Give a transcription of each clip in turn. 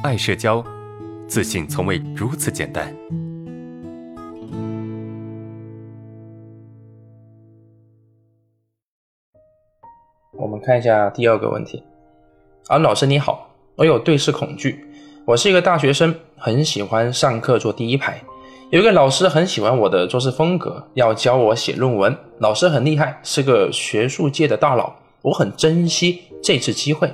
爱社交，自信从未如此简单。我们看一下第二个问题。啊，老师你好，我有对视恐惧。我是一个大学生，很喜欢上课坐第一排。有一个老师很喜欢我的做事风格，要教我写论文。老师很厉害，是个学术界的大佬。我很珍惜这次机会。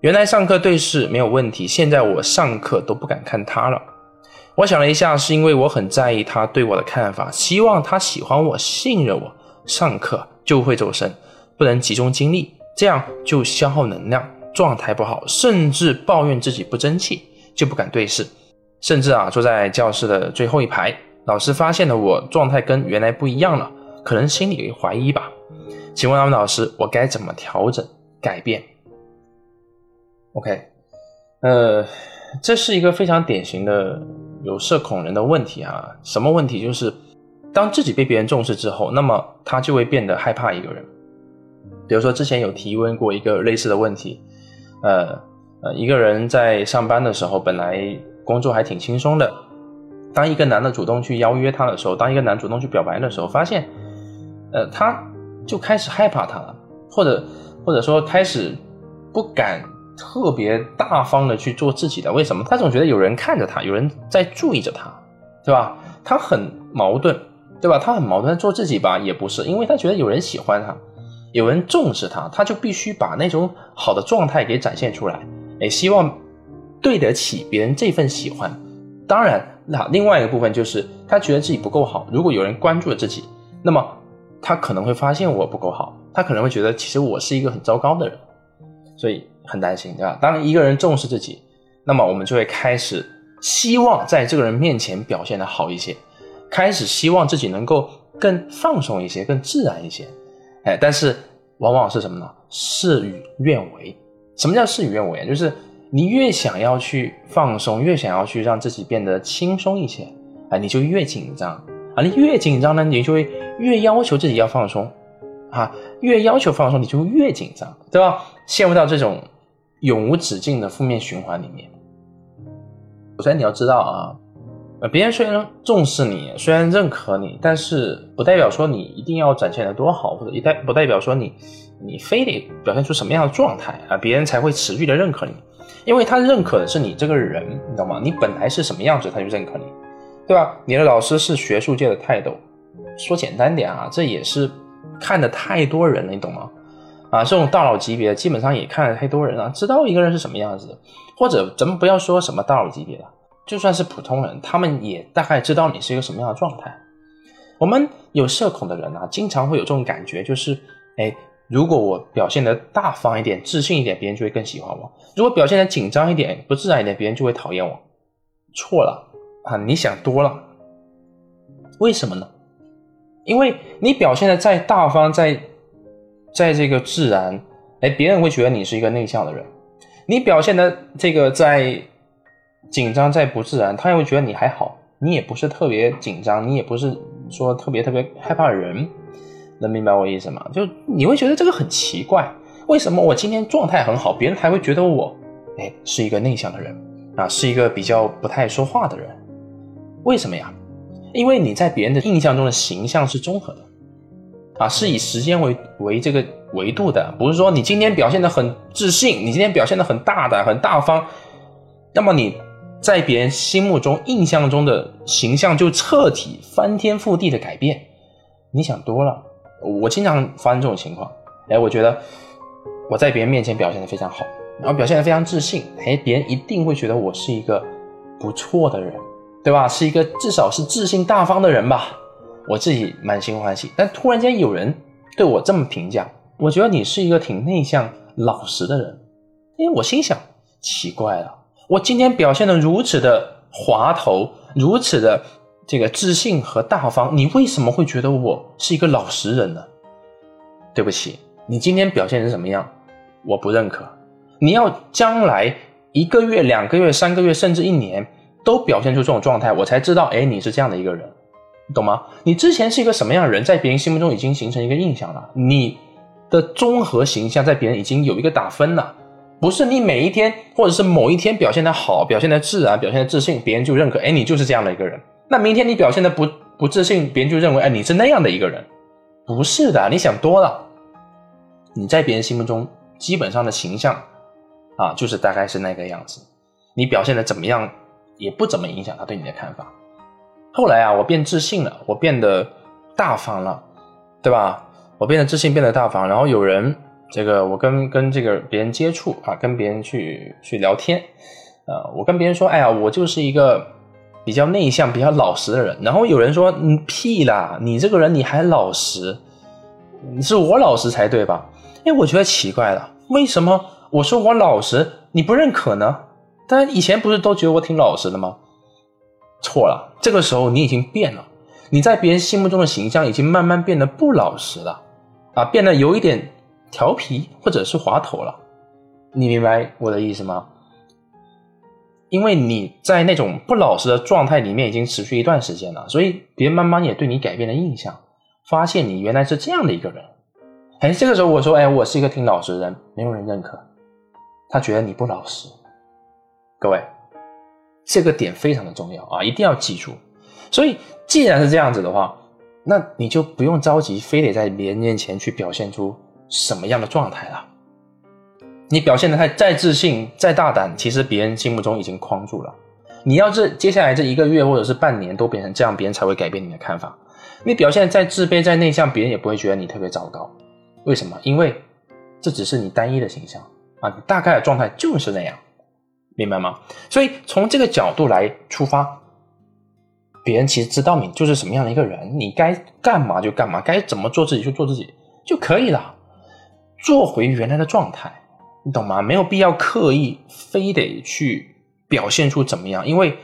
原来上课对视没有问题，现在我上课都不敢看他了。我想了一下，是因为我很在意他对我的看法，希望他喜欢我、信任我。上课就会走神，不能集中精力，这样就消耗能量，状态不好，甚至抱怨自己不争气，就不敢对视。甚至啊，坐在教室的最后一排，老师发现了我状态跟原来不一样了，可能心里怀疑吧。请问阿文老师，我该怎么调整改变？OK，呃，这是一个非常典型的有社恐人的问题啊。什么问题？就是当自己被别人重视之后，那么他就会变得害怕一个人。比如说之前有提问过一个类似的问题，呃呃，一个人在上班的时候，本来工作还挺轻松的，当一个男的主动去邀约他的时候，当一个男主动去表白的时候，发现，呃，他就开始害怕他了，或者或者说开始不敢。特别大方的去做自己的，为什么？他总觉得有人看着他，有人在注意着他，对吧？他很矛盾，对吧？他很矛盾，做自己吧也不是，因为他觉得有人喜欢他，有人重视他，他就必须把那种好的状态给展现出来，哎，希望对得起别人这份喜欢。当然，那另外一个部分就是他觉得自己不够好，如果有人关注了自己，那么他可能会发现我不够好，他可能会觉得其实我是一个很糟糕的人，所以。很担心，对吧？当一个人重视自己，那么我们就会开始希望在这个人面前表现的好一些，开始希望自己能够更放松一些，更自然一些。哎，但是往往是什么呢？事与愿违。什么叫事与愿违？就是你越想要去放松，越想要去让自己变得轻松一些，哎，你就越紧张啊！你越紧张呢，你就会越要求自己要放松啊，越要求放松，你就越紧张，对吧？陷入到这种。永无止境的负面循环里面。首先你要知道啊，呃，别人虽然重视你，虽然认可你，但是不代表说你一定要展现的多好，或者一代不代表说你你非得表现出什么样的状态啊，别人才会持续的认可你。因为他认可的是你这个人，你知道吗？你本来是什么样子，他就认可你，对吧？你的老师是学术界的泰斗，说简单点啊，这也是看的太多人了，你懂吗？啊，这种大佬级别基本上也看了太多人了，知道一个人是什么样子的，或者咱们不要说什么大佬级别的，就算是普通人，他们也大概知道你是一个什么样的状态。我们有社恐的人啊，经常会有这种感觉，就是，哎，如果我表现的大方一点、自信一点，别人就会更喜欢我；如果表现的紧张一点、不自然一点，别人就会讨厌我。错了啊，你想多了。为什么呢？因为你表现的再大方、再……在这个自然，哎，别人会觉得你是一个内向的人。你表现的这个在紧张、在不自然，他也会觉得你还好，你也不是特别紧张，你也不是说特别特别害怕人。能明白我意思吗？就你会觉得这个很奇怪，为什么我今天状态很好，别人还会觉得我，哎，是一个内向的人啊，是一个比较不太说话的人？为什么呀？因为你在别人的印象中的形象是综合的。啊，是以时间为为这个维度的，不是说你今天表现的很自信，你今天表现的很大胆、很大方，那么你在别人心目中、印象中的形象就彻底翻天覆地的改变。你想多了，我经常发生这种情况。哎，我觉得我在别人面前表现的非常好，然后表现的非常自信，哎，别人一定会觉得我是一个不错的人，对吧？是一个至少是自信大方的人吧。我自己满心欢喜，但突然间有人对我这么评价，我觉得你是一个挺内向、老实的人。因为我心想，奇怪了，我今天表现的如此的滑头，如此的这个自信和大方，你为什么会觉得我是一个老实人呢？对不起，你今天表现成什么样，我不认可。你要将来一个月、两个月、三个月，甚至一年，都表现出这种状态，我才知道，哎，你是这样的一个人。懂吗？你之前是一个什么样的人，在别人心目中已经形成一个印象了。你的综合形象在别人已经有一个打分了。不是你每一天或者是某一天表现的好，表现的自然，表现的自信，别人就认可，哎，你就是这样的一个人。那明天你表现的不不自信，别人就认为，哎，你是那样的一个人。不是的，你想多了。你在别人心目中基本上的形象啊，就是大概是那个样子。你表现的怎么样，也不怎么影响他对你的看法。后来啊，我变自信了，我变得大方了，对吧？我变得自信，变得大方。然后有人，这个我跟跟这个别人接触啊，跟别人去去聊天，啊，我跟别人说，哎呀，我就是一个比较内向、比较老实的人。然后有人说，嗯，屁啦，你这个人你还老实，你是我老实才对吧？哎，我觉得奇怪了，为什么我说我老实你不认可呢？但以前不是都觉得我挺老实的吗？错了，这个时候你已经变了，你在别人心目中的形象已经慢慢变得不老实了，啊，变得有一点调皮或者是滑头了，你明白我的意思吗？因为你在那种不老实的状态里面已经持续一段时间了，所以别人慢慢也对你改变了印象，发现你原来是这样的一个人。哎，这个时候我说，哎，我是一个挺老实的人，没有人认可，他觉得你不老实。各位。这个点非常的重要啊，一定要记住。所以，既然是这样子的话，那你就不用着急，非得在别人面前去表现出什么样的状态了。你表现的太再自信、再大胆，其实别人心目中已经框住了。你要是接下来这一个月或者是半年都变成这样，别人才会改变你的看法。你表现再自卑、再内向，别人也不会觉得你特别糟糕。为什么？因为这只是你单一的形象啊，你大概的状态就是那样。明白吗？所以从这个角度来出发，别人其实知道你就是什么样的一个人，你该干嘛就干嘛，该怎么做自己就做自己就可以了，做回原来的状态，你懂吗？没有必要刻意非得去表现出怎么样，因为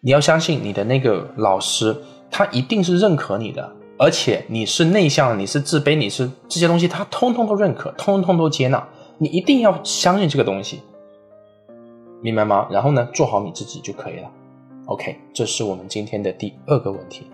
你要相信你的那个老师，他一定是认可你的，而且你是内向，你是自卑，你是这些东西，他通通都认可，通通都接纳，你一定要相信这个东西。明白吗？然后呢，做好你自己就可以了。OK，这是我们今天的第二个问题。